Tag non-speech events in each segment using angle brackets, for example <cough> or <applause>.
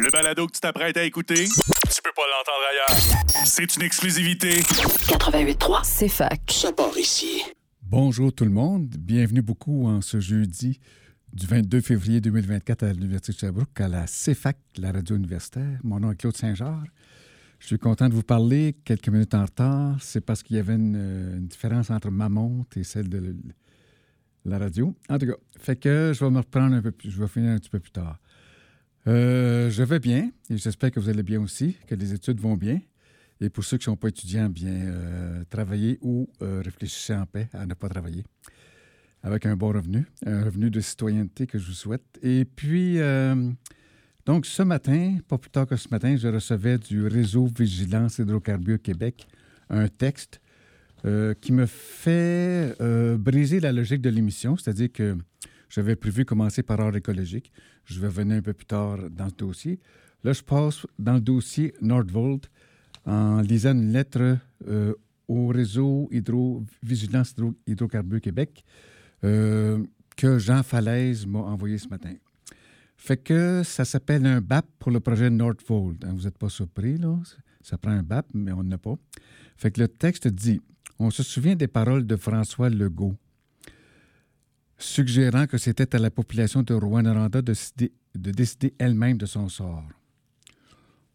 Le balado que tu t'apprêtes à écouter, tu peux pas l'entendre ailleurs. C'est une exclusivité. 88.3, c'est fac. Ça part ici. Bonjour tout le monde. Bienvenue beaucoup en ce jeudi du 22 février 2024 à l'Université de Sherbrooke, à la CFAC, la radio universitaire. Mon nom est Claude Saint-Georges. Je suis content de vous parler quelques minutes en retard. C'est parce qu'il y avait une, une, différence entre ma montre et celle de la radio. En tout cas, fait que je vais me reprendre un peu plus, je vais finir un petit peu plus tard. Euh, je vais bien et j'espère que vous allez bien aussi, que les études vont bien. Et pour ceux qui ne sont pas étudiants, bien euh, travailler ou euh, réfléchissez en paix à ne pas travailler avec un bon revenu, un revenu de citoyenneté que je vous souhaite. Et puis, euh, donc ce matin, pas plus tard que ce matin, je recevais du réseau Vigilance Hydrocarbures Québec un texte qui me fait briser la logique de l'émission, c'est-à-dire que j'avais prévu commencer par ordre écologique. Je vais venir un peu plus tard dans ce dossier. Là, je passe dans le dossier Nordvolt en lisant une lettre euh, au réseau Hydro, Vigilance Hydro, Hydrocarbures Québec euh, que Jean Falaise m'a envoyé ce matin. Fait que ça s'appelle un BAP pour le projet Nordvolt. Hein, vous n'êtes pas surpris, là? Ça prend un BAP, mais on n'a pas. Fait que le texte dit On se souvient des paroles de François Legault suggérant que c'était à la population de Rwanda de décider, de décider elle-même de son sort.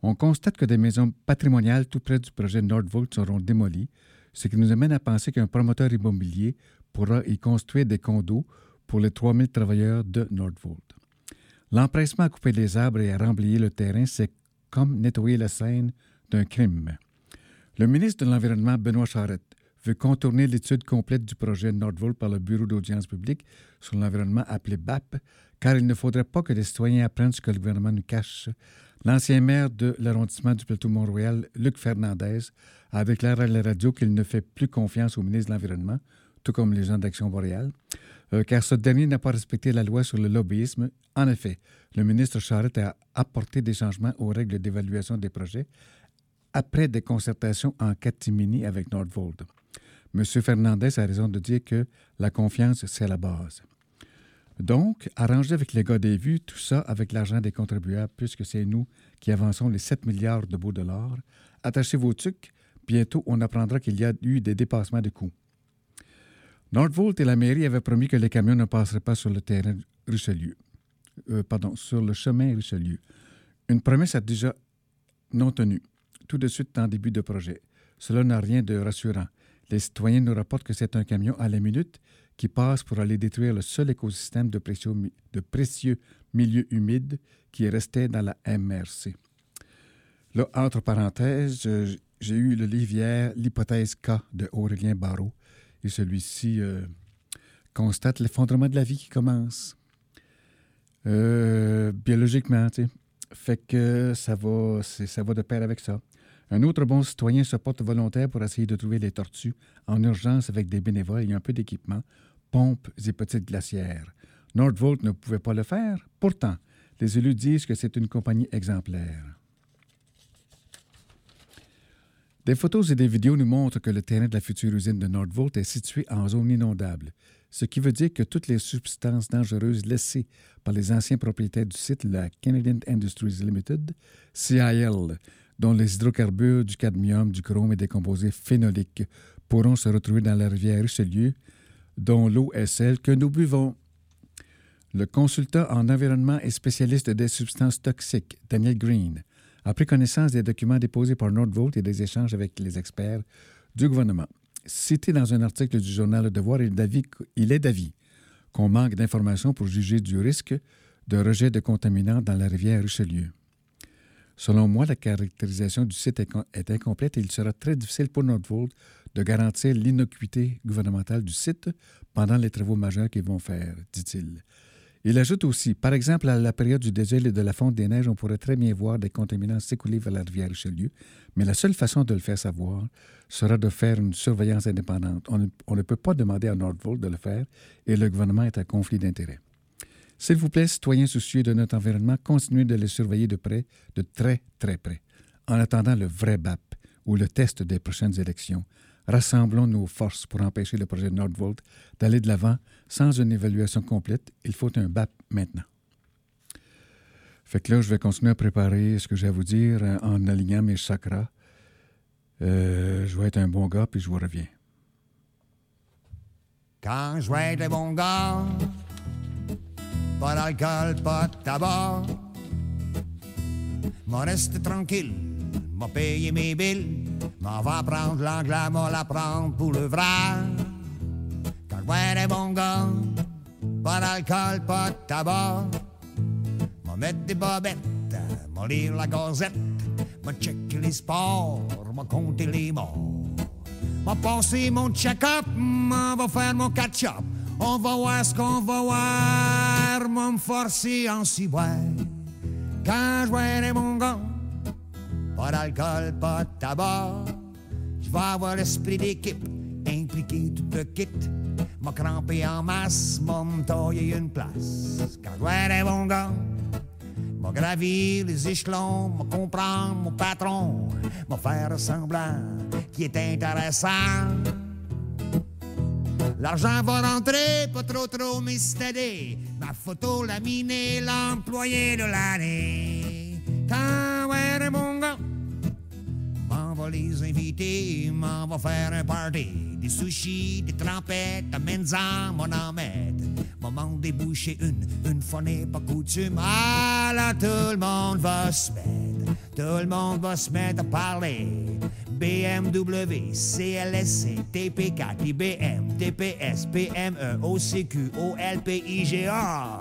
On constate que des maisons patrimoniales tout près du projet Nordvolt seront démolies, ce qui nous amène à penser qu'un promoteur immobilier pourra y construire des condos pour les 3000 travailleurs de Nordvolt. L'empressement à couper les arbres et à remblayer le terrain, c'est comme nettoyer la scène d'un crime. Le ministre de l'Environnement, Benoît Charette, veut contourner l'étude complète du projet Nordvolt par le Bureau d'audience publique sur l'environnement appelé BAP, car il ne faudrait pas que les citoyens apprennent ce que le gouvernement nous cache. L'ancien maire de l'arrondissement du Plateau-Mont-Royal, Luc Fernandez, a déclaré à la radio qu'il ne fait plus confiance au ministre de l'Environnement, tout comme les gens d'Action boréale, euh, car ce dernier n'a pas respecté la loi sur le lobbyisme. En effet, le ministre Charette a apporté des changements aux règles d'évaluation des projets après des concertations en catimini avec Nordvolt. M. Fernandez a raison de dire que la confiance, c'est la base. Donc, arranger avec les gars des vues, tout ça avec l'argent des contribuables, puisque c'est nous qui avançons les 7 milliards de beaux dollars. Attachez vos trucs, bientôt on apprendra qu'il y a eu des dépassements de coûts. Nordvolt et la mairie avaient promis que les camions ne passeraient pas sur le terrain Richelieu. Euh, pardon, sur le chemin Richelieu. Une promesse a déjà non tenue, tout de suite en début de projet. Cela n'a rien de rassurant. Les citoyens nous rapportent que c'est un camion à la minute qui passe pour aller détruire le seul écosystème de précieux, milieux humides qui restait dans la MRC. Là, entre parenthèses, j'ai eu le livre L'hypothèse K de Aurélien Barrault, et celui-ci euh, constate l'effondrement de la vie qui commence. Euh, biologiquement, tu sais. Fait que ça va de pair avec ça. Un autre bon citoyen se porte volontaire pour essayer de trouver les tortues en urgence avec des bénévoles et un peu d'équipement, pompes et petites glacières. Nordvolt ne pouvait pas le faire. Pourtant, les élus disent que c'est une compagnie exemplaire. Des photos et des vidéos nous montrent que le terrain de la future usine de Nordvolt est situé en zone inondable, ce qui veut dire que toutes les substances dangereuses laissées par les anciens propriétaires du site, la Canadian Industries Limited, CIL, dont les hydrocarbures, du cadmium, du chrome et des composés phénoliques pourront se retrouver dans la rivière Richelieu, dont l'eau est celle que nous buvons. Le consultant en environnement et spécialiste des substances toxiques, Daniel Green, a pris connaissance des documents déposés par Nordvolt et des échanges avec les experts du gouvernement. Cité dans un article du journal Le Devoir, il est d'avis qu'on manque d'informations pour juger du risque de rejet de contaminants dans la rivière Richelieu. Selon moi, la caractérisation du site est, incomplète et il sera très difficile pour Nordvolt de garantir l'innocuité gouvernementale du site pendant les travaux majeurs qu'ils vont faire, dit-il. Il ajoute aussi, par exemple, à la période du dégel et de la fonte des neiges, on pourrait très bien voir des contaminants s'écouler vers la rivière Richelieu, mais la seule façon de le faire savoir sera de faire une surveillance indépendante. On ne, on ne peut pas demander à Nordvolt de le faire et le gouvernement est à conflit d'intérêts. S'il vous plaît, citoyens soucieux de notre environnement, continuez de les surveiller de près, de très, très près. En attendant le vrai BAP ou le test des prochaines élections, rassemblons nos forces pour empêcher le projet Nordvolt d'aller de l'avant sans une évaluation complète. Il faut un BAP maintenant. Fait que là, je vais continuer à préparer ce que j'ai à vous dire euh, en alignant mes chakras. Euh, je vais être un bon gars, puis je vous reviens. Quand je vais être un bon gars, pas d'alcool, pas de tabac, m'en reste tranquille, m'a payé mes billes, m'en va prendre l'anglais, m'en la prendre pour le vrai. Quand je vais être un bon gars, pas d'alcool, pas de tabac, m'en mettre des bobettes, m'en lire la gazette, m'en checker les sports, m'en compter les morts. M'a passé mon check-up, m'en va faire mon catch-up. On va voir ce qu'on va voir, m'en me forcer en si boire. Quand je vois mon gars, pas d'alcool, pas de tabac, je vais avoir l'esprit d'équipe, impliqué tout le kit. M'a crampé en masse, m'a taillé une place. Quand je vois mon gars, m'a gravir les échelons, m'a comprendre mon patron, m'a faire semblant qui est intéressant. L'argent va rentrer, pas trop trop m'estéder. Ma photo laminée, l'employé de l'année. Quand ouais, mon gars, m'en va les inviter, m'en va faire un party. Des sushis, des trempettes, amène-en, mon en mettre. Moment déboucher une, une fois n'est pas coutume. Ah là, tout le monde va se mettre, tout le monde va se mettre à parler. BMW, CLSC, TP4, IBM, TPS, PME, OCQ, OLP, IGA.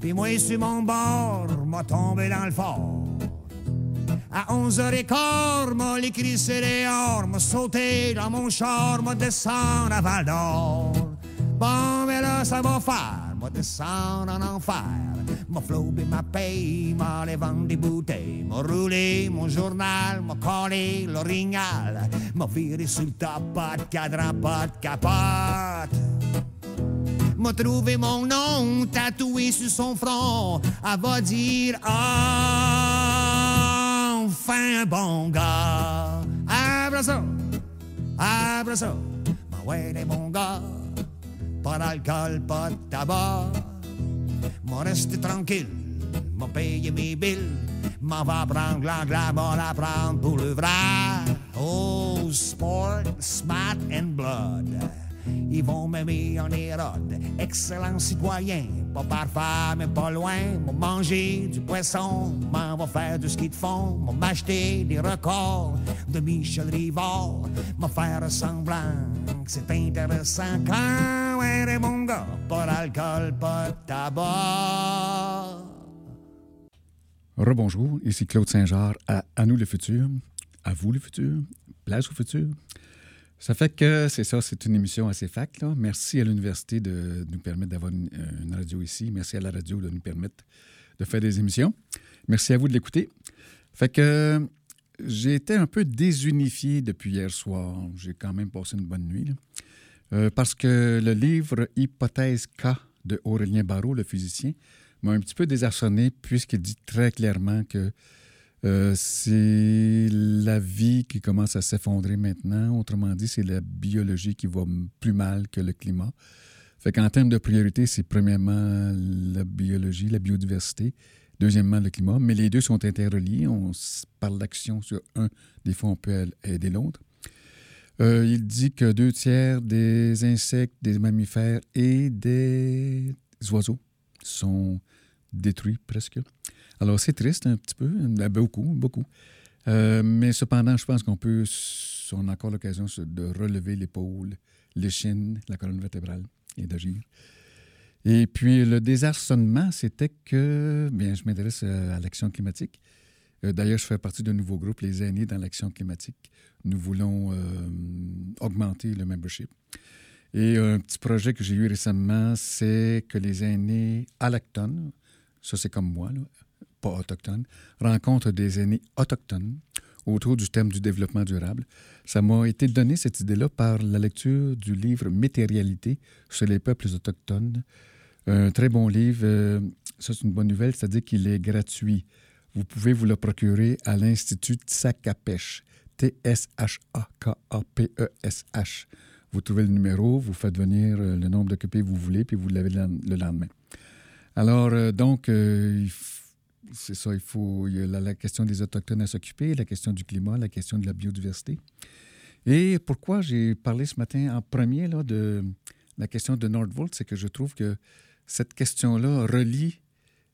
Puis moi, sur mon bord, m'a tombé dans le fort. À 11h15, m'a l'écrit dehors, m'a sauté dans mon char, m'a descendu à Val d'Or. Bon, mais là, ça va faire, m'a descendu en enfer. Flobé ma paye, m'a allé vendre des bouteilles. M'a roulé mon journal, m'a collé l'orignal. M'a viré sur le top, pas cadran, pas de capote. M'a trouvé mon nom tatoué sur son front. Elle va dire enfin bon gars. Abrazo, abrazo, ma ouais des bons gars. Pas d'alcool, pas de tabac. M'en reste tranquille, m'a payé mes billes. M'en va prendre l'anglais, m'en la prendre pour le vrai. Oh, sport, smart and blood. Ils vont m'aimer en érode. Excellent citoyen, pas parfait, mais pas loin. M'ont mangé du poisson, m'en va faire du ski de fond. M'ont m'acheter des records de Michel Rivard. M'en faire semblant que c'est intéressant. Quand ouais, mon gars, pas d'alcool, pas de tabac. Rebonjour, ici Claude Saint-Jean à À nous le futur, à vous le futur, place au futur. Ça fait que c'est ça, c'est une émission assez fac. Merci à l'université de nous permettre d'avoir une, euh, une, radio ici. Merci à la radio de nous permettre de faire des émissions. Merci à vous de l'écouter. Fait que j'ai été un peu désunifié depuis hier soir. J'ai quand même passé une bonne nuit. Euh, parce que le livre Hypothèse K de Aurélien Barrault, le physicien, m'a un petit peu désarçonné puisqu'il dit très clairement que euh, c'est la vie qui commence à s'effondrer maintenant. Autrement dit, c'est la biologie qui va plus mal que le climat. Fait qu'en termes de priorité, c'est premièrement la biologie, la biodiversité, deuxièmement le climat, mais les deux sont interreliés. On parle d'action sur un, des fois on peut aider l'autre. Euh, il dit que deux tiers des insectes, des mammifères et des oiseaux sont détruits presque. Alors, c'est triste un petit peu, beaucoup, beaucoup. Euh, mais cependant, je pense qu'on peut, on a encore l'occasion de relever l'épaule, l'échine, la colonne vertébrale et d'agir. Et puis, le désarçonnement, c'était que, bien, je m'intéresse à l'action climatique. Euh, d'ailleurs, je fais partie d'un nouveau groupe, les aînés dans l'action climatique. Nous voulons euh, augmenter le membership. Et un petit projet que j'ai eu récemment, c'est que les aînés alloctones, ça c'est comme moi, là, pas autochtones, rencontrent des aînés autochtones autour du thème du développement durable. Ça m'a été donné, cette idée-là, par la lecture du livre Métérialité sur les peuples autochtones. Un très bon livre. Euh, ça, c'est une bonne nouvelle, c'est-à-dire qu'il est gratuit. Vous pouvez vous le procurer à l'Institut Tsakapèche, T-S-H-A-K-A-P-E-S-H. Vous trouvez le numéro, vous faites venir euh, le nombre d'occupés que vous voulez, puis vous l'avez le lendemain. Alors, euh, donc, il faut c'est ça, il faut. Y a la, question des Autochtones à s'occuper, la question du climat, la question de la biodiversité. Et pourquoi j'ai parlé ce matin en premier là, de la question de Nordvolt, c'est que je trouve que cette question-là relie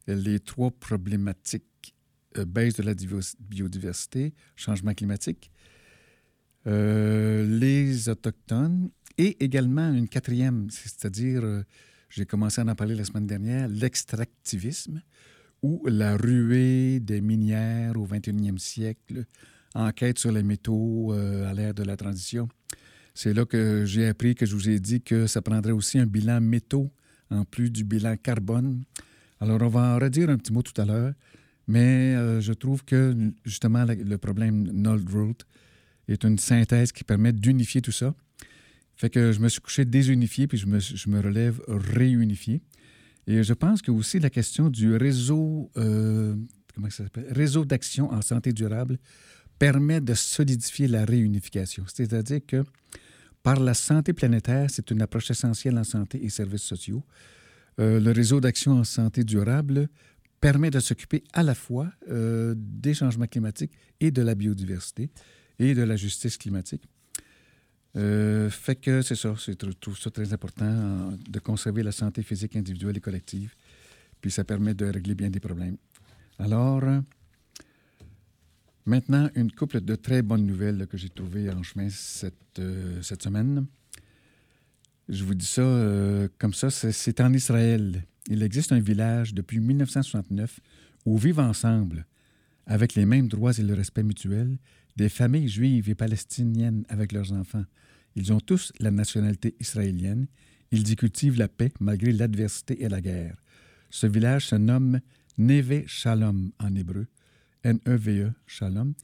les trois problématiques euh, baisse de la divers- biodiversité, changement climatique, euh, les Autochtones et également une quatrième, c'est-à-dire, euh, j'ai commencé à en parler la semaine dernière, l'extractivisme ou la ruée des minières au 21e siècle, enquête sur les métaux euh, à l'ère de la transition. C'est là que j'ai appris que je vous ai dit que ça prendrait aussi un bilan métaux en plus du bilan carbone. Alors, on va en redire un petit mot tout à l'heure, mais euh, je trouve que justement le problème Noldroot est une synthèse qui permet d'unifier tout ça. Fait que je me suis couché désunifié, puis je me, je me relève réunifié. Et je pense que aussi la question du réseau, euh? Réseau d'action en santé durable permet de solidifier la réunification. C'est-à-dire que par la santé planétaire, c'est une approche essentielle en santé et services sociaux. Euh, le réseau d'action en santé durable permet de s'occuper à la fois euh, des changements climatiques et de la biodiversité et de la justice climatique. Euh, fait que c'est ça, je trouve ça très important euh, de conserver la santé physique individuelle et collective. Puis ça permet de régler bien des problèmes. Alors, maintenant, une couple de très bonnes nouvelles que j'ai trouvées en chemin cette, euh, cette semaine. Je vous dis ça comme ça, c'est en Israël. Il existe un village depuis 1969 où vivent ensemble, avec les mêmes droits et le respect mutuel, des familles juives et palestiniennes avec leurs enfants. Ils ont tous la nationalité israélienne. Ils y cultivent la paix malgré l'adversité et la guerre. Ce village se nomme Neve Shalom en hébreu, N-E-V-E, Shalom.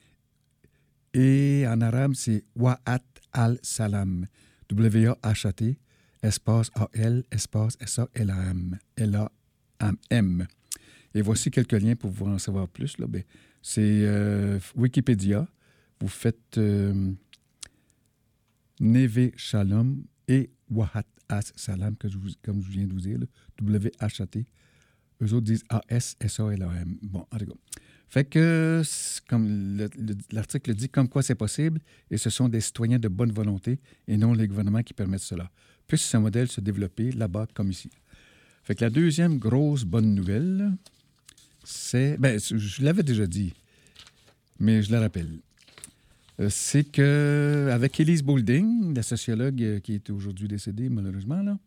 Et en arabe, c'est Wa'at al-Salam, W-A-H-A-T, espace A-L, espace S-A-L-A-M, L-A-M. Et voici quelques liens pour vous en savoir plus. Ben, c'est euh, Wikipédia. Vous faites euh, Neve Shalom et Wahat As Salam, comme je viens de vous dire, W-H-A-T. Eux autres disent A-S-S-A-L-A-M. Bon, en tout. Fait que, comme le- le- l'article dit, comme quoi c'est possible, et ce sont des citoyens de bonne volonté et non les gouvernements qui permettent cela. Puisse ce modèle se développer là-bas comme ici. Fait que la deuxième grosse bonne nouvelle, c'est. Ben, je l'avais déjà dit, mais je la rappelle. Euh, C'est que avec Elise Boulding, la sociologue euh, qui est aujourd'hui décédée malheureusement,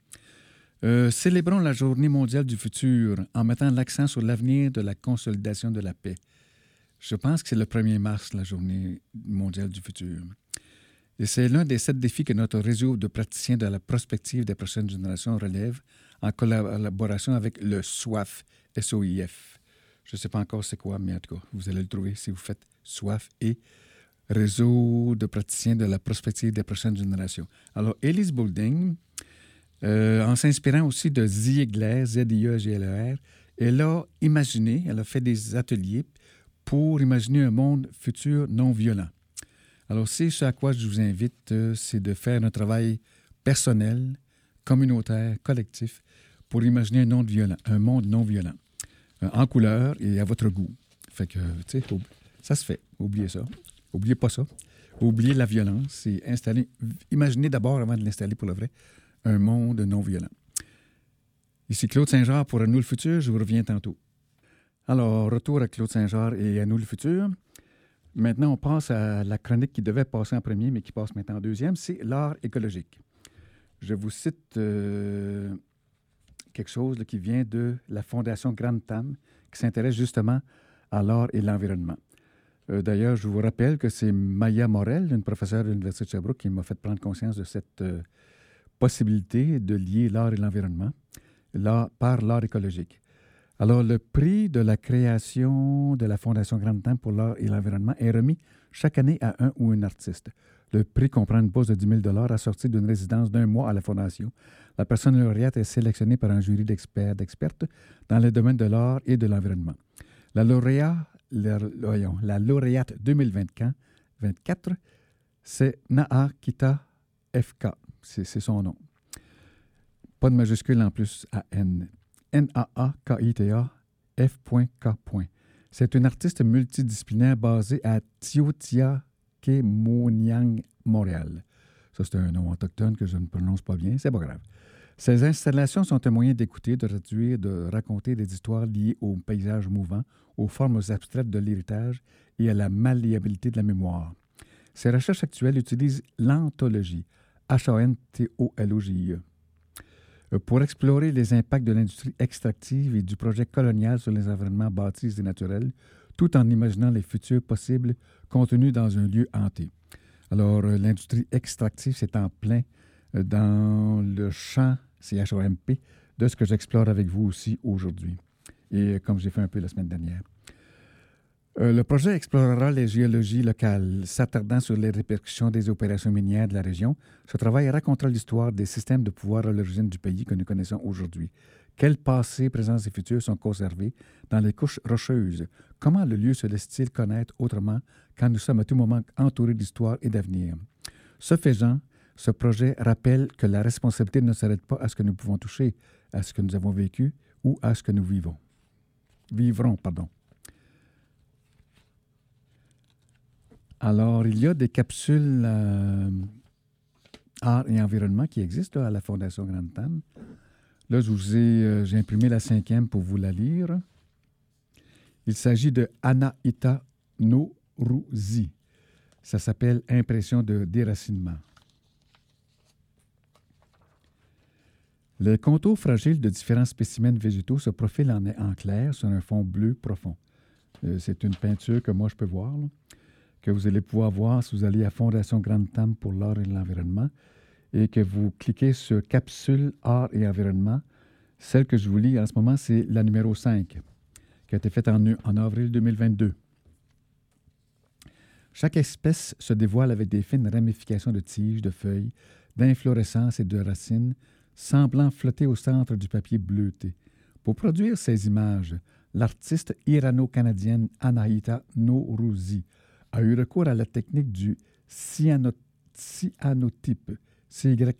euh, célébrons la Journée mondiale du futur en mettant l'accent sur l'avenir de la consolidation de la paix. Je pense que c'est le 1er mars, la Journée mondiale du futur. Et c'est l'un des sept défis que notre réseau de praticiens de la prospective des prochaines générations relève en collaboration avec le SOIF, S-O-I-F. Je ne sais pas encore c'est quoi, mais en tout cas, vous allez le trouver si vous faites SOIF et Réseau de praticiens de la prospective des prochaines générations. Alors, Elise Boulding, euh, en s'inspirant aussi de Ziegler, Z-I-E-G-L-E-R, elle a imaginé, elle a fait des ateliers pour imaginer un monde futur non violent. Alors, c'est ce à quoi je vous invite, euh, c'est de faire un travail personnel, communautaire, collectif, pour imaginer un monde violent, un monde non violent, euh, en couleur et à votre goût. Fait tu sais, ça se fait. Oubliez ça. Oubliez pas ça. Oubliez la violence et installer, imaginez d'abord, avant de l'installer pour le vrai, un monde non violent. Ici Claude Saint-Jean pour À nous le futur. Je vous reviens tantôt. Alors, retour à Claude Saint-Jean et À nous le futur. Maintenant, on passe à la chronique qui devait passer en premier, mais qui passe maintenant en deuxième. C'est l'art écologique. Je vous cite euh, quelque chose qui vient de la Fondation Grande Tam, qui s'intéresse justement à l'art et l'environnement. Euh, D'ailleurs, je vous rappelle que c'est Maya Morel, une professeure de l'Université de Sherbrooke, qui m'a fait prendre conscience de cette euh, possibilité de lier l'art et l'environnement par l'art écologique. Alors, le prix de la création de la Fondation Grande Temps pour l'art et l'environnement est remis chaque année à un ou une artiste. Le prix comprend une bourse de 10 000 assortie d'une résidence d'un mois à la Fondation. La personne lauréate est sélectionnée par un jury d'experts, d'expertes dans les domaines de l'art et de l'environnement. La, lauréat, la, la lauréate 2024, c'est Naa Kita FK. C'est son nom. Pas de majuscule en plus à N. N-A-A-K-I-T-A F.K. C'est une artiste multidisciplinaire basée à Kemoniang, Montréal. Ça, c'est un nom autochtone que je ne prononce pas bien, c'est pas grave. Ces installations sont un moyen d'écouter, de réduire, de raconter des histoires liées au paysage mouvant, aux formes abstraites de l'héritage et à la malléabilité de la mémoire. Ces recherches actuelles utilisent l'anthologie, H-A-N-T-O-L-O-J-I-E, euh, pour explorer les impacts de l'industrie extractive et du projet colonial sur les environnements bâtis et naturels, tout en imaginant les futurs possibles contenus dans un lieu hanté. Alors, euh, l'industrie extractive, c'est en plein dans le champ CHOMP de ce que j'explore avec vous aussi aujourd'hui, et comme j'ai fait un peu la semaine dernière. Euh, le projet explorera les géologies locales, s'attardant sur les répercussions des opérations minières de la région. Ce travail racontera l'histoire des systèmes de pouvoir à l'origine du pays que nous connaissons aujourd'hui. Quels passés, présents et futurs sont conservés dans les couches rocheuses? Comment le lieu se laisse-t-il connaître autrement quand nous sommes à tout moment entourés d'histoire et d'avenir? Ce faisant, ce projet rappelle que la responsabilité ne s'arrête pas à ce que nous pouvons toucher, à ce que nous avons vécu ou à ce que nous vivons. Vivrons, pardon. Alors, il y a des capsules euh, art et environnement qui existent à la Fondation Grande Tam. Là, je vous ai, euh, j'ai imprimé la cinquième pour vous la lire. Il s'agit de Anaïta Norouzi. Ça s'appelle Impression de déracinement. Les contours fragiles de différents spécimens végétaux se profilent en, en clair sur un fond bleu profond. Euh, c'est une peinture que moi je peux voir que vous allez pouvoir voir si vous allez à Fondation Grande Tam pour l'art et l'environnement et que vous cliquez sur Capsule Art et Environnement. Celle que je vous lis en ce moment, c'est la numéro 5, qui a été faite en, en avril 2022. Chaque espèce se dévoile avec des fines ramifications de tiges, de feuilles, d'inflorescences et de racines, semblant flotter au centre du papier bleuté. Pour produire ces images, l'artiste irano-canadienne Anaïta Nourouzi a eu recours à la technique du cyanotype, C-Y-A-N-O-T-Y-P-E,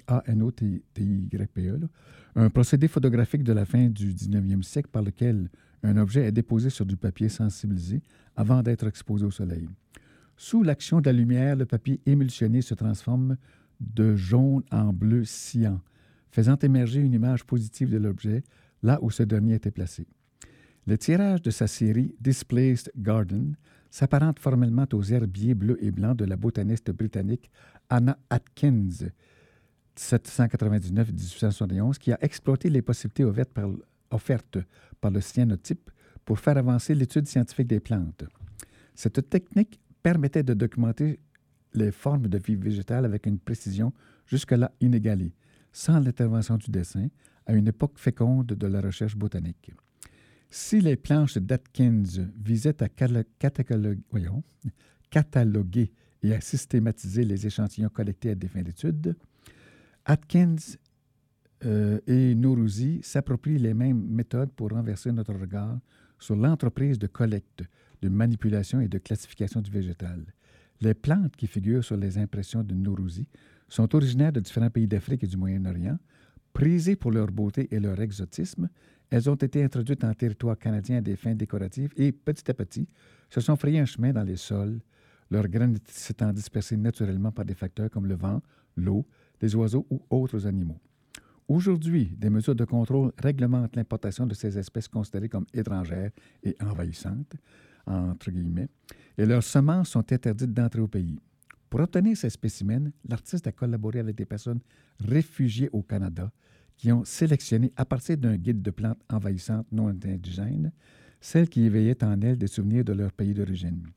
un procédé photographique de la fin du 19e siècle par lequel un objet est déposé sur du papier sensibilisé avant d'être exposé au soleil. Sous l'action de la lumière, le papier émulsionné se transforme de jaune en bleu cyan, faisant émerger une image positive de l'objet là où ce dernier était placé. Le tirage de sa série Displaced Garden s'apparente formellement aux herbiers bleus et blancs de la botaniste britannique Anna Atkins, 1799-1871, qui a exploité les possibilités offertes par, le cyanotype pour faire avancer l'étude scientifique des plantes. Cette technique permettait de documenter les formes de vie végétale avec une précision jusque-là inégalée, sans l'intervention du dessin, à une époque féconde de la recherche botanique. Si les planches d'Atkins visaient à cataloguer, et à systématiser les échantillons collectés à des fins d'études, Atkins euh, et Nourouzi s'approprient les mêmes méthodes pour renverser notre regard sur l'entreprise de collecte, de manipulation et de classification du végétal. Les plantes qui figurent sur les impressions de Nourouzi sont originaires de différents pays d'Afrique et du Moyen-Orient, prisées pour leur beauté et leur exotisme, elles ont été introduites en territoire canadien à des fins décoratives et, petit à petit, se sont frayées un chemin dans les sols, leurs graines s'étant dispersées naturellement par des facteurs comme le vent, l'eau, les oiseaux ou autres animaux. Aujourd'hui, des mesures de contrôle réglementent l'importation de ces espèces considérées comme étrangères et envahissantes, entre guillemets, et leurs semences sont interdites d'entrer au pays. Pour obtenir ces spécimens, l'artiste a collaboré avec des personnes réfugiées au Canada qui ont sélectionné, à partir d'un guide de plantes envahissantes non indigènes, celles qui éveillaient en elles des souvenirs de leur pays d'origine.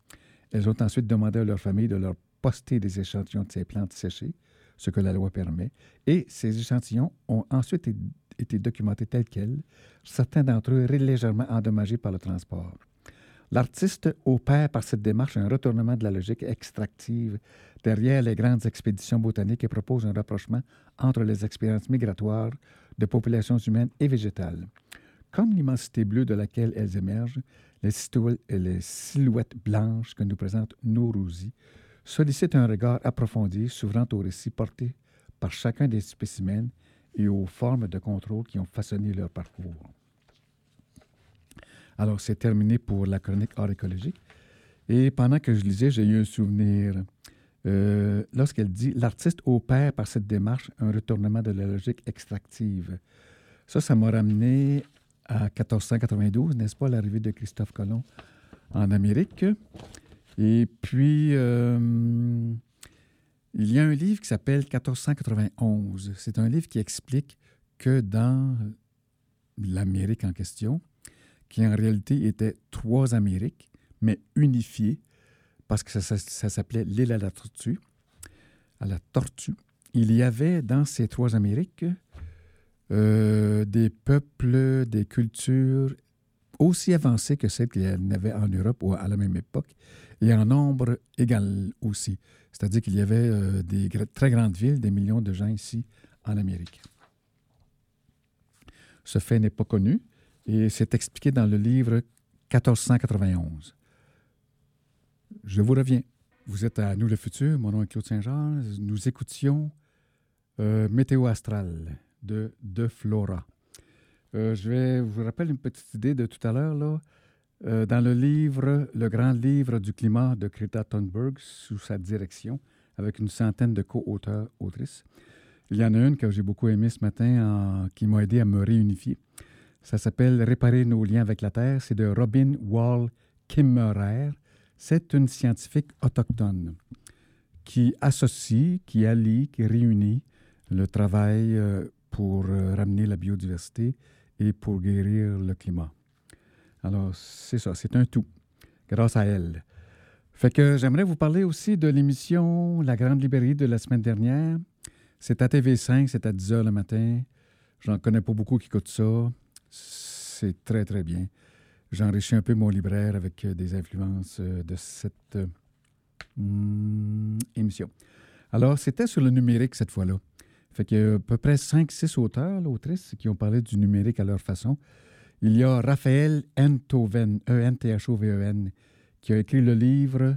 Elles ont ensuite demandé à leur famille de leur poster des échantillons de ces plantes séchées, ce que la loi permet, et ces échantillons ont ensuite été documentés tels quels, certains d'entre eux légèrement endommagés par le transport. L'artiste opère par cette démarche un retournement de la logique extractive derrière les grandes expéditions botaniques et propose un rapprochement entre les expériences migratoires de populations humaines et végétales. Comme l'immensité bleue de laquelle elles émergent, les, silhouettes blanches que nous présente Nourouzi sollicitent un regard approfondi s'ouvrant aux récits portés par chacun des spécimens et aux formes de contrôle qui ont façonné leur parcours. Alors, c'est terminé pour la chronique art écologique. Et pendant que je lisais, j'ai eu un souvenir. Euh, lorsqu'elle dit L'artiste opère par cette démarche un retournement de la logique extractive. Ça, ça m'a ramené à 1492, n'est-ce pas, l'arrivée de Christophe Colomb en Amérique. Et puis, euh, il y a un livre qui s'appelle 1491. C'est un livre qui explique que dans l'Amérique en question, qui en réalité était trois Amériques, mais unifiées, parce que ça, s'appelait l'île à la tortue, à la tortue, il y avait dans ces trois Amériques euh, des peuples, des cultures aussi avancées que celles qu'il y en avait en Europe ou à la même époque, et en nombre égal aussi. C'est-à-dire qu'il y avait euh, des très grandes villes, des millions de gens ici en Amérique. Ce fait n'est pas connu et c'est expliqué dans le livre 1491. Je vous reviens. Vous êtes à Nous le futur, mon nom est Claude Saint-Jean. Nous écoutions euh, Météo astral de De Flora. Euh, je vais vous rappeler une petite idée de tout à l'heure. Euh, dans le livre, le grand livre du climat de Greta Thunberg, sous sa direction, avec une centaine de co-auteurs, autrices, il y en a une que j'ai beaucoup aimée ce matin, qui m'a aidé à me réunifier. Ça s'appelle Réparer nos liens avec la Terre. C'est de Robin Wall Kimmerer. C'est une scientifique autochtone qui associe, qui allie, qui réunit le travail euh, pour euh, ramener la biodiversité et pour guérir le climat. Alors, c'est ça, c'est un tout, grâce à elle. Fait que j'aimerais vous parler aussi de l'émission La Grande Librairie de la semaine dernière. C'est à TV5, c'est à 10 h le matin. J'en connais pas beaucoup qui écoutent ça. C'est très, très bien. J'enrichis un peu mon libraire avec euh, des influences euh, de cette euh, hmm, émission. Alors, c'était sur le numérique cette fois-là. Fait qu'il y a à peu près 5-6 auteurs, autrices, qui ont parlé du numérique à leur façon. Il y a Raphaël Enthoven, E-N-T-H-O-V-E-N, qui a écrit le livre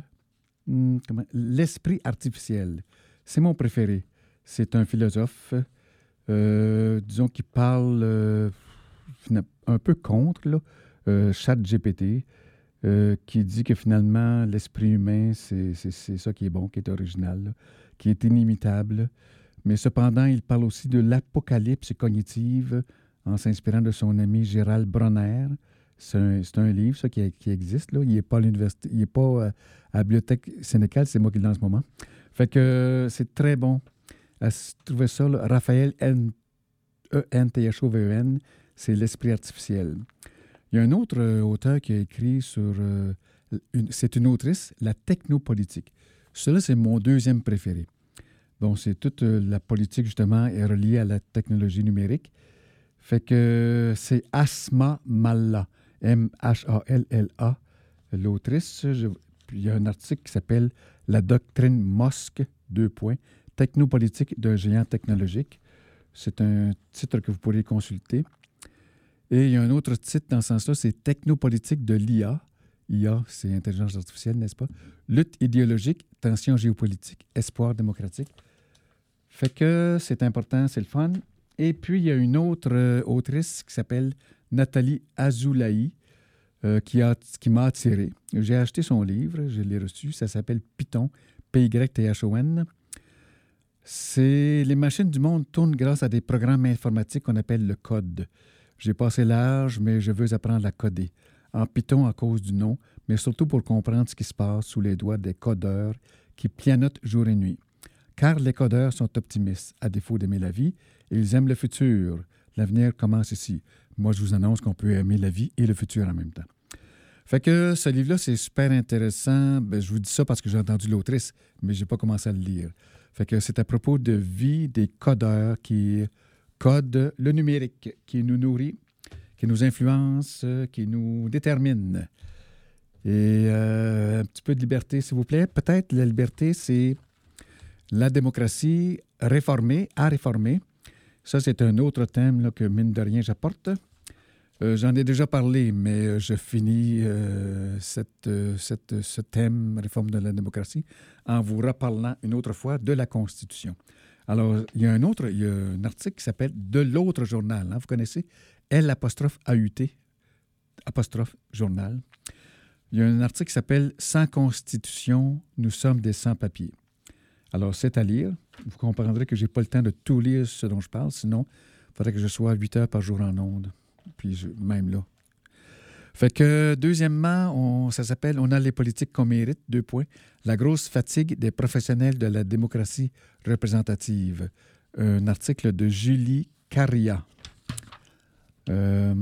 hmm, L'esprit artificiel. C'est mon préféré. C'est un philosophe, disons, qui parle un peu contre là, euh, GPT, euh, qui dit que finalement, l'esprit humain, c'est ça qui est bon, qui est original, qui est inimitable. Mais cependant, il parle aussi de l'apocalypse cognitive en s'inspirant de son ami Gérald Bronner. C'est un, livre, ça, qui, existe. Là. Il n'est pas à l'université, il n'est pas euh, à la Bibliothèque Sénécal, c'est moi qui l'ai en ce moment. Fait que c'est très bon. À trouver ça, Raphaël N E N T H O V E N c'est l'esprit artificiel. Il y a un autre euh, auteur qui a écrit sur... Euh, c'est une autrice, la technopolitique. Cela, c'est mon deuxième préféré. Bon, c'est toute euh, la politique, justement, est reliée à la technologie numérique. Fait que c'est Asma Malla, M-H-A-L-L-A, l'autrice. Il y a un article qui s'appelle La doctrine Mosque, deux points, technopolitique d'un géant technologique. C'est un titre que vous pourrez consulter. Et il y a un autre titre dans ce sens-là, c'est Technopolitique de l'IA. IA, c'est intelligence artificielle, n'est-ce pas? Lutte idéologique, tension géopolitique, espoir démocratique. Fait que c'est important, c'est le fun. Et puis, il y a une autre euh, autrice qui s'appelle Nathalie Azoulaï, euh, qui, qui m'a attiré. J'ai acheté son livre, je l'ai reçu. Ça s'appelle Python, P-Y-T-H-O-N. C'est Les machines du monde tournent grâce à des programmes informatiques qu'on appelle le code. J'ai passé l'âge, mais je veux apprendre à coder. En Python à cause du nom, mais surtout pour comprendre ce qui se passe sous les doigts des codeurs qui pianotent jour et nuit. Car les codeurs sont optimistes, à défaut d'aimer la vie, ils aiment le futur. L'avenir commence ici. Moi, je vous annonce qu'on peut aimer la vie et le futur en même temps. Fait que ce livre-là, c'est super intéressant. Ben, je vous dis ça parce que j'ai entendu l'autrice, mais je n'ai pas commencé à le lire. Fait que c'est à propos de vie des codeurs qui code, le numérique qui nous nourrit, qui nous influence, qui nous détermine. Et euh, un petit peu de liberté, s'il vous plaît. Peut-être la liberté, c'est la démocratie réformée, à réformer. Ça, c'est un autre thème que, mine de rien, j'apporte. Euh, j'en ai déjà parlé, mais je finis euh, cette, cette, ce thème, réforme de la démocratie, en vous reparlant une autre fois de la Constitution. Alors, il y a un autre, il y a un article qui s'appelle De l'autre journal. Hein, vous connaissez? L apostrophe AUT. apostrophe journal. Il y a un article qui s'appelle Sans constitution, nous sommes des sans-papiers. Alors, c'est à lire. Vous comprendrez que je n'ai pas le temps de tout lire ce dont je parle, sinon, il faudrait que je sois 8 heures par jour en ondes. Puis, même là. Fait que, deuxièmement, ça s'appelle On a les politiques qu'on mérite, deux points. La grosse fatigue des professionnels de la démocratie représentative. Un article de Julie Caria. Euh,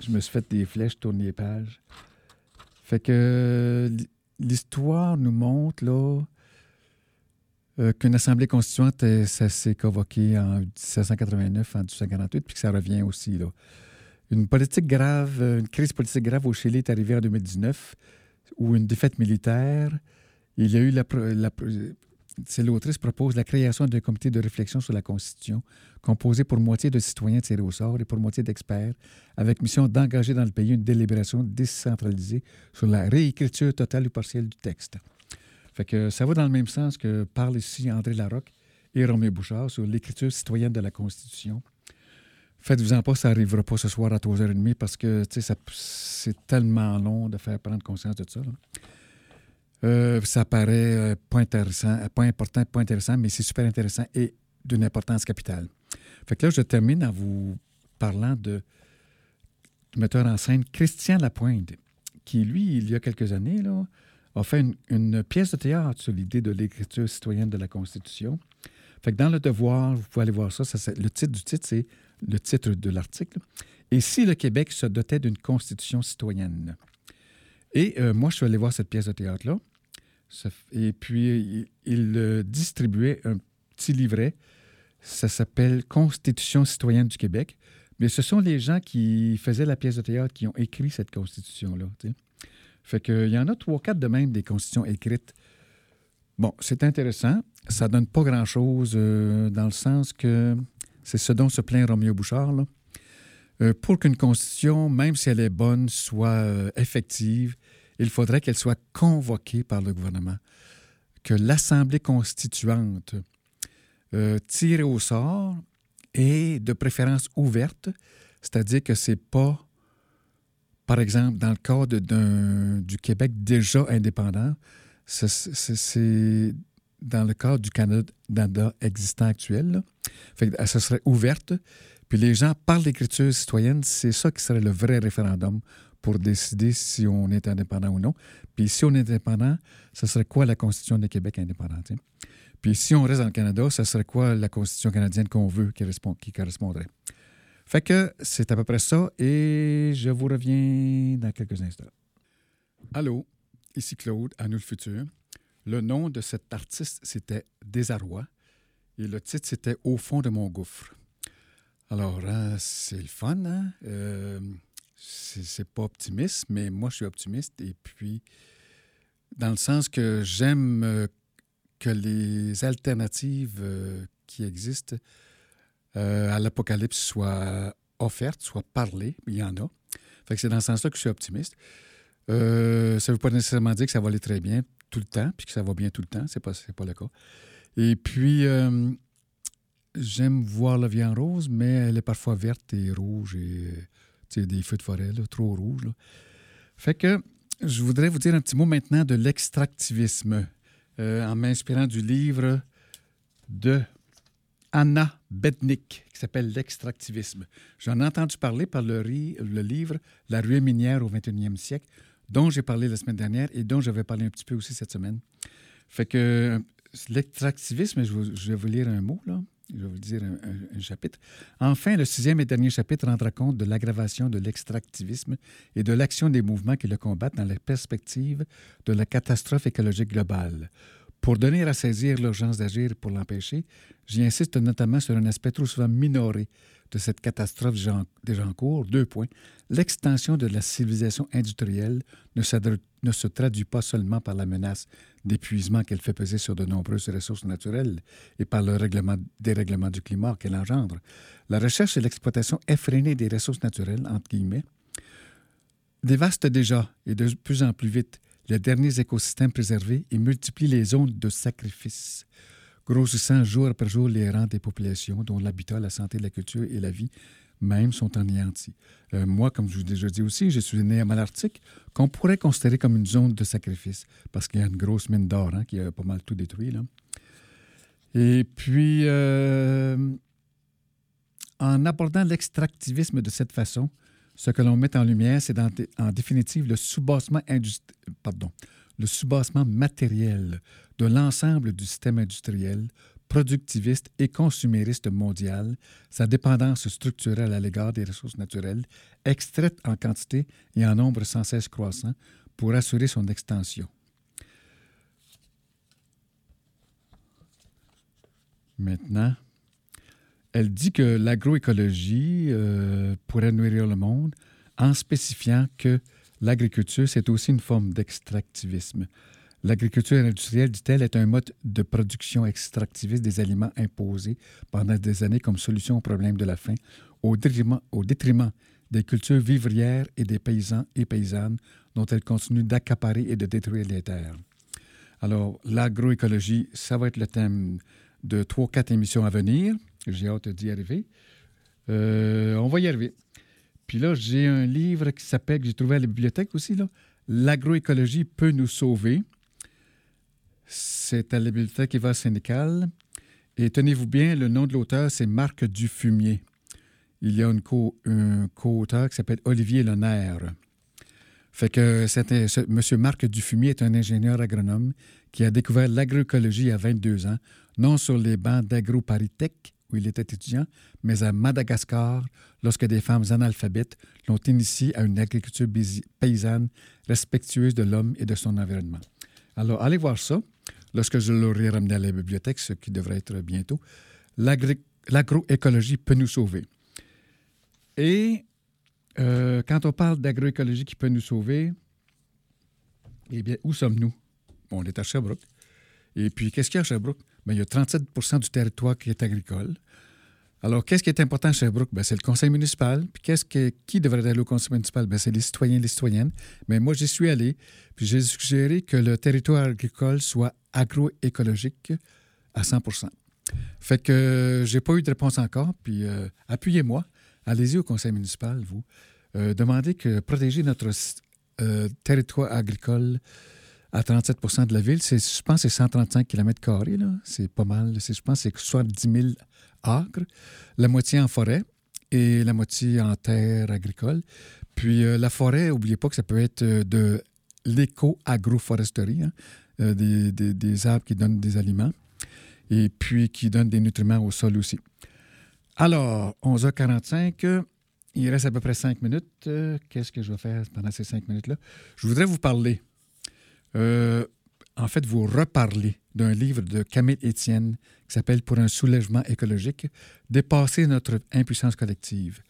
je me suis fait des flèches, tourner les pages. Fait que l'histoire nous montre là euh, qu'une assemblée constituante, ça s'est convoqué en 1789, en 1848, puis que ça revient aussi là. Une politique grave, une crise politique grave au Chili est arrivée en 2019, où une défaite militaire. Il y a eu la, l'autrice propose la création d'un comité de réflexion sur la Constitution, composé pour moitié de citoyens tirés au sort et pour moitié d'experts, avec mission d'engager dans le pays une délibération décentralisée sur la réécriture totale ou partielle du texte. Fait que ça va dans le même sens que parle ici André Larocque et Romain Bouchard sur l'écriture citoyenne de la Constitution. Faites-vous-en pas, ça n'arrivera pas ce soir à 3h30 parce que c'est tellement long de faire prendre conscience de ça. Euh, ça paraît euh, pas intéressant, pas important, pas intéressant, mais c'est super intéressant et d'une importance capitale. Fait que là, je termine en vous parlant de, metteur en scène Christian Lapointe, qui, lui, il y a quelques années, là, a fait une, pièce de théâtre sur l'idée de l'écriture citoyenne de la Constitution. Fait que dans le devoir, vous pouvez aller voir ça, le titre du titre, c'est le titre de l'article. Et si le Québec se dotait d'une constitution citoyenne? Et euh, moi, je suis allé voir cette pièce de théâtre-là. Et puis, il, euh, distribuait un petit livret. Ça s'appelle Constitution citoyenne du Québec. Mais ce sont les gens qui faisaient la pièce de théâtre qui ont écrit cette constitution-là. Fait y en a trois, quatre de même des constitutions écrites. Bon, c'est intéressant. Ça donne pas grand-chose euh, dans le sens que c'est ce dont se plaint Roméo Bouchard. Euh, pour qu'une constitution, même si elle est bonne, soit euh, effective, il faudrait qu'elle soit convoquée par le gouvernement, que l'Assemblée constituante euh, tire au sort et de préférence ouverte, c'est-à-dire que c'est pas, par exemple, dans le cadre du Québec déjà indépendant, c'est dans le cadre du Canada existant actuel. Là. Ça serait ouverte puis les gens parlent d'écriture citoyenne, c'est ça qui serait le vrai référendum pour décider si on est indépendant ou non. Puis si on est indépendant, ce serait quoi la Constitution du Québec indépendante? Puis si on reste dans le Canada, ce serait quoi la Constitution canadienne qu'on veut qui, qui correspondrait? Fait que c'est à peu près ça et je vous reviens dans quelques instants. Allô, ici Claude, à nous le futur. Le nom de cet artiste, c'était Désarroi et le titre, c'était Au fond de mon gouffre. Alors, hein, c'est le fun, hein? Euh, c'est pas optimiste, mais moi, je suis optimiste. Et puis, dans le sens que j'aime euh, que les alternatives euh, qui existent à l'apocalypse soient offertes, soient parlées. Il y en a. Fait que c'est dans ce sens-là que je suis optimiste. ça ne veut pas nécessairement dire que ça va aller très bien tout le temps, puis que ça va bien tout le temps. C'est pas, pas le cas. Et puis, J'aime voir la en rose, mais elle est parfois verte et rouge et des feux de forêt, trop rouges. Fait que je voudrais vous dire un petit mot maintenant de l'extractivisme euh, en m'inspirant du livre de Anna Bednick qui s'appelle L'extractivisme. J'en ai entendu parler par le, le livre La ruée minière au 21e siècle, dont j'ai parlé la semaine dernière et dont j'avais parlé un petit peu aussi cette semaine. Fait que l'extractivisme, je, je vais vous lire un mot, là je vais vous dire un, chapitre. Enfin, le sixième et dernier chapitre rendra compte de l'aggravation de l'extractivisme et de l'action des mouvements qui le combattent dans la perspective de la catastrophe écologique globale. Pour donner à saisir l'urgence d'agir pour l'empêcher, j'y insiste notamment sur un aspect trop souvent minoré de cette catastrophe déjà en cours. Deux points. L'extension de la civilisation industrielle ne, se traduit pas seulement par la menace d'épuisement qu'elle fait peser sur de nombreuses ressources naturelles et par le règlement, dérèglement du climat qu'elle engendre. La recherche et l'exploitation effrénée des ressources naturelles, entre guillemets, dévastent déjà et de plus en plus vite les derniers écosystèmes préservés et multiplient les zones de sacrifice, grossissant jour après jour les rangs des populations dont l'habitat, la santé, la culture et la vie même sont anéantis. Euh, moi, comme je vous ai déjà dit aussi, je suis né à Malartic, qu'on pourrait considérer comme une zone de sacrifice, parce qu'il y a une grosse mine d'or hein, qui a pas mal tout détruit. Là. Et puis, euh, en abordant l'extractivisme de cette façon, ce que l'on met en lumière, c'est en définitive le soubassement, pardon, le soubassement matériel de l'ensemble du système industriel, productiviste et consumériste mondial, sa dépendance structurelle à l'égard des ressources naturelles, extraites en quantité et en nombre sans cesse croissant, pour assurer son extension. Maintenant, elle dit que l'agroécologie euh, pourrait nourrir le monde en spécifiant que l'agriculture, c'est aussi une forme d'extractivisme. L'agriculture industrielle, dit-elle, est un mode de production extractiviste des aliments imposés pendant des années comme solution au problème de la faim, au détriment, des cultures vivrières et des paysans et paysannes dont elle continue d'accaparer et de détruire les terres. Alors, l'agroécologie, ça va être le thème de trois, quatre émissions à venir. J'ai hâte d'y arriver. Euh, on va y arriver. Puis là, j'ai un livre qui s'appelle, que j'ai trouvé à la bibliothèque aussi, L'agroécologie peut nous sauver. C'est à la bibliothèque Eva Sénécal. Et tenez-vous bien, le nom de l'auteur, c'est Marc Dufumier. Il y a une co, un co-auteur qui s'appelle Olivier Lenaire. Fait que M. Marc Dufumier est un ingénieur agronome qui a découvert l'agroécologie à 22 ans, non sur les bancs d'AgroParisTech, il était étudiant, mais à Madagascar, lorsque des femmes analphabètes l'ont initié à une agriculture paysanne respectueuse de l'homme et de son environnement. Alors, allez voir ça. Lorsque je l'aurai ramené à la bibliothèque, ce qui devrait être bientôt, l'agroécologie peut nous sauver. Et euh, quand on parle d'agroécologie qui peut nous sauver, eh bien, où sommes-nous? On est à Sherbrooke. Et puis, qu'est-ce qu'il y a à Sherbrooke? Bien, il y a 37% du territoire qui est agricole. Alors, qu'est-ce qui est important à Sherbrooke? Bien, c'est le conseil municipal. Puis, qu'est-ce que, qui devrait aller au conseil municipal? Bien, c'est les citoyens et les citoyennes. Mais moi, j'y suis allé, puis j'ai suggéré que le territoire agricole soit agroécologique à 100% Fait que euh, j'ai pas eu de réponse encore, puis euh, appuyez-moi. Allez-y au conseil municipal, vous. Euh, demandez que protéger notre territoire agricole à 37 de la ville, je pense que c'est 135 km. C'est pas mal. Je pense que c'est soit 10 000 acres, la moitié en forêt et la moitié en terre agricole. Puis euh, la forêt, n'oubliez pas que ça peut être euh, de l'éco-agroforesterie, hein, euh, des, des, arbres qui donnent des aliments et puis qui donnent des nutriments au sol aussi. Alors, 11h45, il reste à peu près 5 minutes. Qu'est-ce que je vais faire pendant ces 5 minutes-là? Je voudrais vous parler euh, en fait, vous reparlez d'un livre de Camille Etienne qui s'appelle Pour un soulèvement écologique, dépasser notre impuissance collective.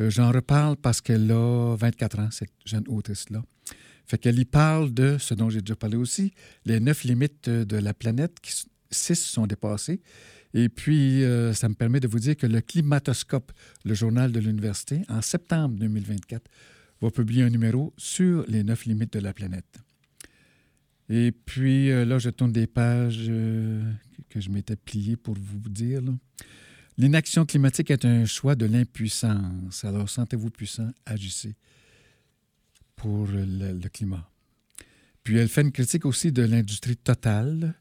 Euh, j'en reparle parce qu'elle a 24 ans, cette jeune autrice-là. Fait qu'elle y parle de ce dont j'ai déjà parlé aussi, les neuf limites de la planète, six sont dépassées. Et puis, euh, ça me permet de vous dire que le Climatoscope, le journal de l'université, en septembre 2024, va publier un numéro sur les neuf limites de la planète. Et puis euh, là, je tourne des pages euh, que je m'étais plié pour vous dire. L'inaction climatique est un choix de l'impuissance. Alors, sentez-vous puissant, agissez pour le, climat. Puis elle fait une critique aussi de l'industrie totale,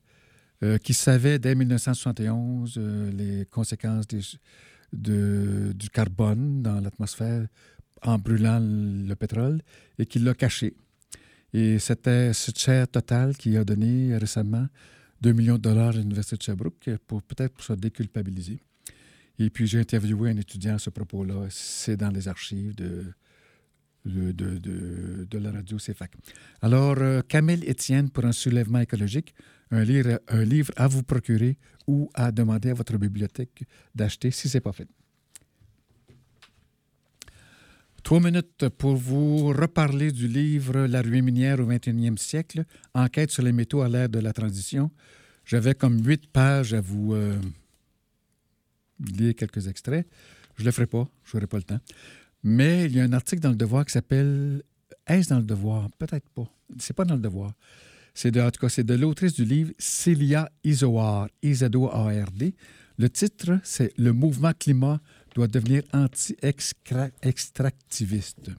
euh, qui savait dès 1971 les conséquences du carbone dans l'atmosphère en brûlant le pétrole et qui l'a caché. Et c'était ce chair total qui a donné récemment 2 millions de dollars à l'Université de Sherbrooke pour peut-être pour se déculpabiliser. Et puis j'ai interviewé un étudiant à ce propos-là. C'est dans les archives de, de, de, de, la radio CFAC. Alors, euh, Camille Etienne pour un soulèvement écologique, un livre, un livre à vous procurer ou à demander à votre bibliothèque d'acheter si ce n'est pas fait. Trois minutes pour vous reparler du livre La ruée minière au 21e siècle, Enquête sur les métaux à l'ère de la transition. J'avais comme huit pages à vous euh, lire quelques extraits. Je ne le ferai pas, je n'aurai pas le temps. Mais il y a un article dans le Devoir qui s'appelle Est-ce dans le Devoir? Peut-être pas. C'est pas dans le Devoir. C'est de, en tout cas, c'est de l'autrice du livre Célia Isoard, I-Z-O-A-R-D. Le titre, c'est Le mouvement climat doit devenir anti-extractiviste.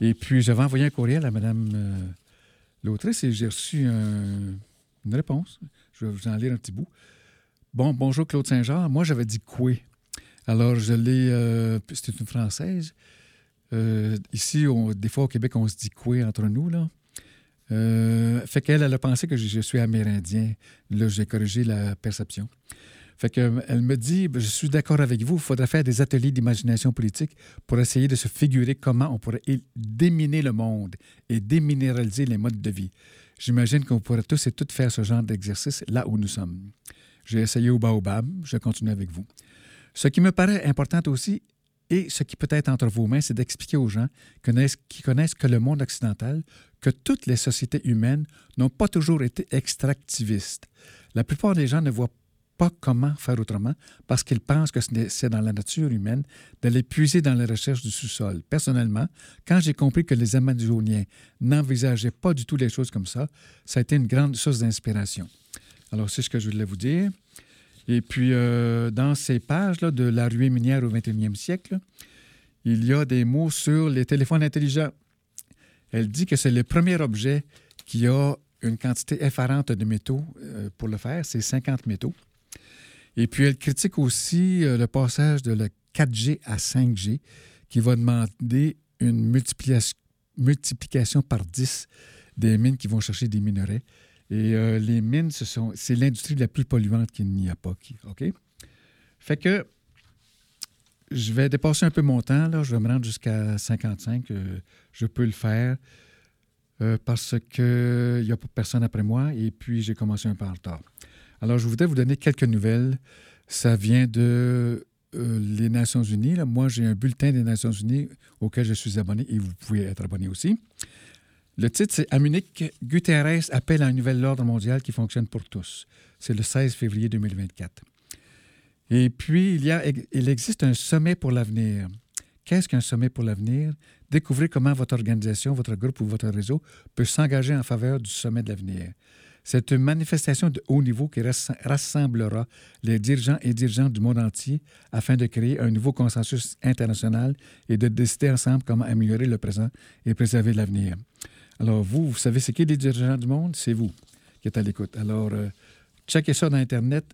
Et puis, j'avais envoyé un courriel à Mme euh, l'autrice et j'ai reçu un- une réponse. Je vais vous en lire un petit bout. Bon, bonjour Claude Saint-Jean. Moi, j'avais dit coué. Alors, je l'ai. euh, c'est une Française. Euh, ici, des fois au Québec, on se dit coué entre nous, là? Euh, fait qu'elle, elle a pensé que je suis amérindien. Là, j'ai corrigé la perception. Fait que, elle me dit, je suis d'accord avec vous, il faudrait faire des ateliers d'imagination politique pour essayer de se figurer comment on pourrait déminer le monde et déminéraliser les modes de vie. J'imagine qu'on pourrait tous et toutes faire ce genre d'exercice là où nous sommes. J'ai essayé au Baobab, je continue avec vous. Ce qui me paraît important aussi, et ce qui peut être entre vos mains, c'est d'expliquer aux gens qui connaissent que le monde occidental, que toutes les sociétés humaines n'ont pas toujours été extractivistes. La plupart des gens ne voient pas comment faire autrement parce qu'ils pensent que c'est dans la nature humaine d'aller puiser dans les recherches du sous-sol. Personnellement, quand j'ai compris que les Amazoniens n'envisageaient pas du tout les choses comme ça, ça a été une grande source d'inspiration. Alors, c'est ce que je voulais vous dire. Et puis, euh, dans ces pages-là de la ruée minière au 21e siècle, il y a des mots sur les téléphones intelligents. Elle dit que c'est le premier objet qui a une quantité effarante de métaux euh, pour le faire, c'est 50 métaux. Et puis, elle critique aussi euh, le passage de la 4G à 5G qui va demander une multiplication, par 10 des mines qui vont chercher des minerais. Et euh, les mines, ce c'est l'industrie la plus polluante qu'il n'y a pas. qui- OK? Fait que je vais dépasser un peu mon temps. Là. Je vais me rendre jusqu'à 55. euh, je peux le faire euh, parce qu'il n'y a personne après moi et puis j'ai commencé un peu en retard. Alors, je voudrais vous donner quelques nouvelles. Ça vient de euh, les Nations Unies. Moi, j'ai un bulletin des Nations Unies auquel je suis abonné et vous pouvez être abonné aussi. Le titre, c'est À Munich, Guterres appelle à un nouvel ordre mondial qui fonctionne pour tous. C'est le 16 février 2024. Et puis, il, y a, il existe un sommet pour l'avenir. Qu'est-ce qu'un sommet pour l'avenir? Découvrez comment votre organisation, votre groupe ou votre réseau peut s'engager en faveur du sommet de l'avenir. C'est une manifestation de haut niveau qui rass- rassemblera les dirigeants et dirigeantes du monde entier afin de créer un nouveau consensus international et de décider ensemble comment améliorer le présent et préserver l'avenir. Alors, vous, vous savez, c'est qui les dirigeants du monde? C'est vous qui êtes à l'écoute. Alors, euh, checkez ça dans Internet.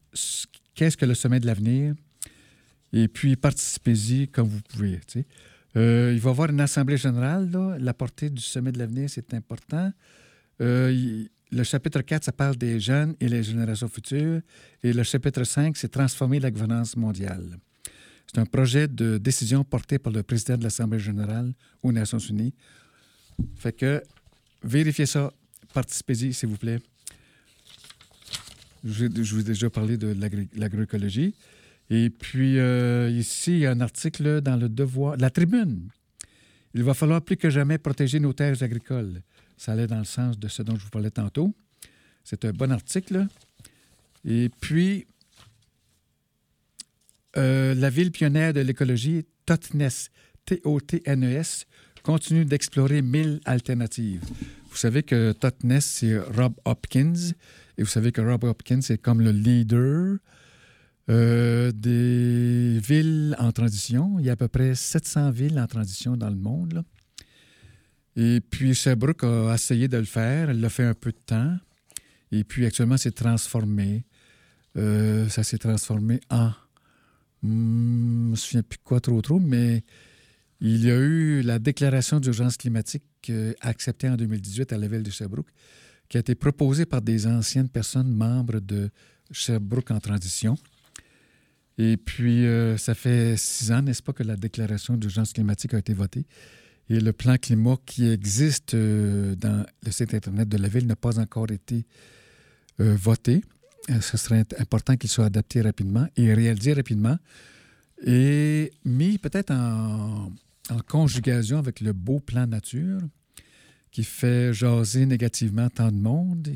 Qu'est-ce que le sommet de l'avenir? Et puis, participez-y comme vous pouvez. Euh, il va y avoir une assemblée générale. La portée du sommet de l'avenir, c'est important. Euh, le chapitre 4, ça parle des jeunes et les générations futures. Et le chapitre 5, c'est transformer la gouvernance mondiale. C'est un projet de décision porté par le président de l'Assemblée générale aux Nations unies. Fait que vérifiez ça, participez-y, s'il vous plaît. Je, vous ai déjà parlé de l'agroécologie. Et puis, euh, ici, il y a un article dans le Devoir, la Tribune. Il va falloir plus que jamais protéger nos terres agricoles. Ça allait dans le sens de ce dont je vous parlais tantôt. C'est un bon article. Et puis, euh, la ville pionnière de l'écologie, Totnes, T-O-T-N-E-S, continue d'explorer 1000 alternatives. Vous savez que Totnes, c'est Rob Hopkins. Et vous savez que Rob Hopkins, c'est comme le leader euh, des villes en transition. Il y a à peu près 700 villes en transition dans le monde. Et puis Sherbrooke a essayé de le faire. Elle l'a fait un peu de temps. Et puis actuellement, c'est transformé. Euh, ça s'est transformé en. Hmm, je me souviens plus quoi trop trop, mais il y a eu la déclaration d'urgence climatique euh, acceptée en 2018 à la ville de Sherbrooke, qui a été proposée par des anciennes personnes membres de Sherbrooke en transition. Et puis, euh, ça fait six ans, n'est-ce pas, que la déclaration d'urgence climatique a été votée. Et le plan climat qui existe euh, dans le site Internet de la ville n'a pas encore été euh, voté. Euh, Ce serait important qu'il soit adapté rapidement et réalisé rapidement et mis peut-être en, en conjugation avec le beau plan nature qui fait jaser négativement tant de monde.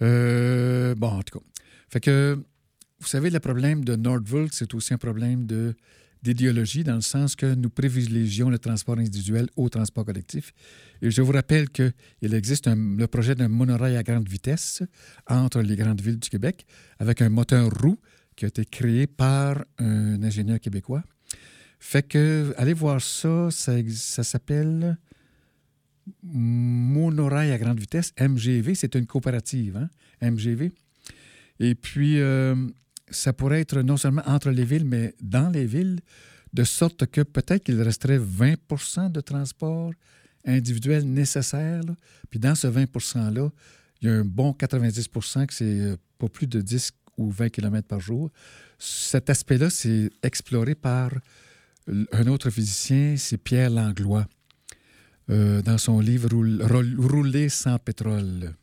Bon, en tout cas. Fait que, vous savez, le problème de Nordvolt, c'est aussi un problème de d'idéologie dans le sens que nous privilégions le transport individuel au transport collectif. Et je vous rappelle qu'il existe le projet d'un monorail à grande vitesse entre les grandes villes du Québec avec un moteur roue qui a été créé par un ingénieur québécois. Fait que, allez voir ça, ça, ça s'appelle Monorail à grande vitesse, MGV, c'est une coopérative, hein, MGV. Et puis, euh, ça pourrait être non seulement entre les villes, mais dans les villes, de sorte que peut-être qu'il resterait 20% de transport individuel nécessaire. Puis dans ce 20 %-là, il y a un bon 90 que c'est euh, pas plus de 10 ou 20 km par jour. Cet aspect-là, c'est exploré par un autre physicien, c'est Pierre Langlois, euh, dans son livre Rouler sans pétrole.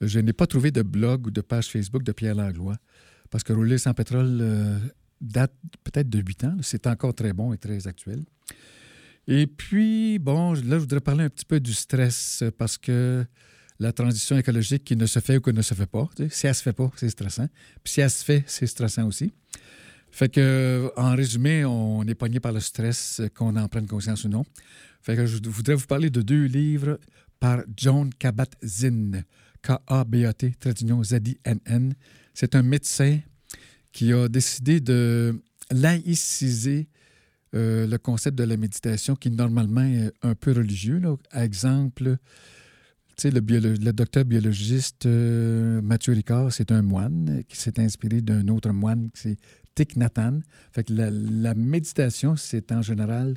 Je n'ai pas trouvé de blog ou de page Facebook de Pierre Langlois, parce que Rouler sans pétrole euh, date peut-être de 8 ans. C'est encore très bon et très actuel. Et puis, bon, là, je voudrais parler un petit peu du stress, parce que la transition écologique qui ne se fait ou qui ne se fait pas, si elle ne se fait pas, c'est stressant. Puis si elle se fait, c'est stressant aussi. Fait que, en résumé, on est pogné par le stress, qu'on en prenne conscience ou non. Fait que je voudrais vous parler de deux livres par John Kabat-Zinn, K-A-B-A-T, Z-I-N-N. C'est un médecin qui a décidé de laïciser euh, le concept de la méditation qui normalement est un peu religieux. Là. Exemple, le, le, docteur biologiste euh, Mathieu Ricard, c'est un moine qui s'est inspiré d'un autre moine c'est Thich Nhat Fait que la, méditation, c'est en général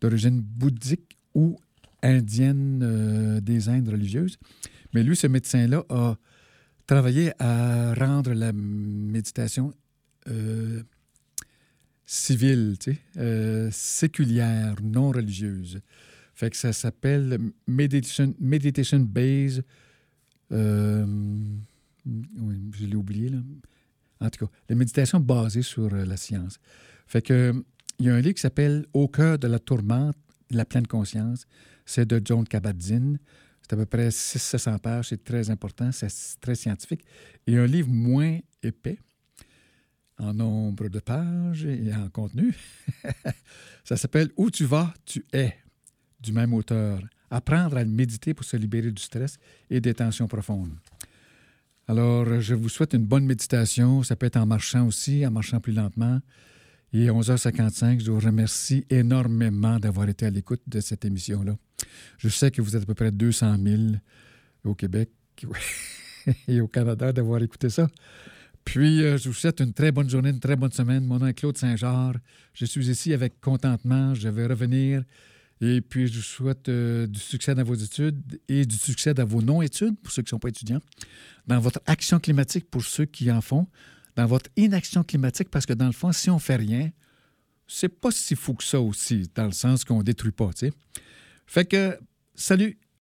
d'origine bouddhique ou indienne euh, des Indes religieuses. Mais lui, ce médecin-là, a travaillé à rendre la méditation euh, civile, euh, séculière, non religieuse. Fait que ça s'appelle Meditation, meditation Based. oui, je l'ai oublié, là. En tout cas, la méditation basée sur la science. Fait que il y a un livre qui s'appelle Au cœur de la tourmente, la pleine conscience. C'est de John Kabat-Zinn. C'est à peu près 600 pages. C'est très important. C'est très scientifique. Et un livre moins épais, en nombre de pages et en contenu. <laughs> Ça s'appelle Où tu vas, tu es, du même auteur. Apprendre à méditer pour se libérer du stress et des tensions profondes. Alors, je vous souhaite une bonne méditation. Ça peut être en marchant aussi, en marchant plus lentement. Et à 11h55, je vous remercie énormément d'avoir été à l'écoute de cette émission-là. Je sais que vous êtes à peu près 200 000 au Québec <laughs> et au Canada d'avoir écouté ça. Puis, euh, je vous souhaite une très bonne journée, une très bonne semaine. Mon nom est Claude Saint-Georges. Je suis ici avec contentement. Je vais revenir et puis, je vous souhaite euh, du succès dans vos études et du succès dans vos non-études pour ceux qui ne sont pas étudiants, dans votre action climatique pour ceux qui en font, dans votre inaction climatique, parce que dans le fond, si on fait rien, c'est pas si fou que ça aussi, dans le sens qu'on détruit pas, tu. Fait que, salut!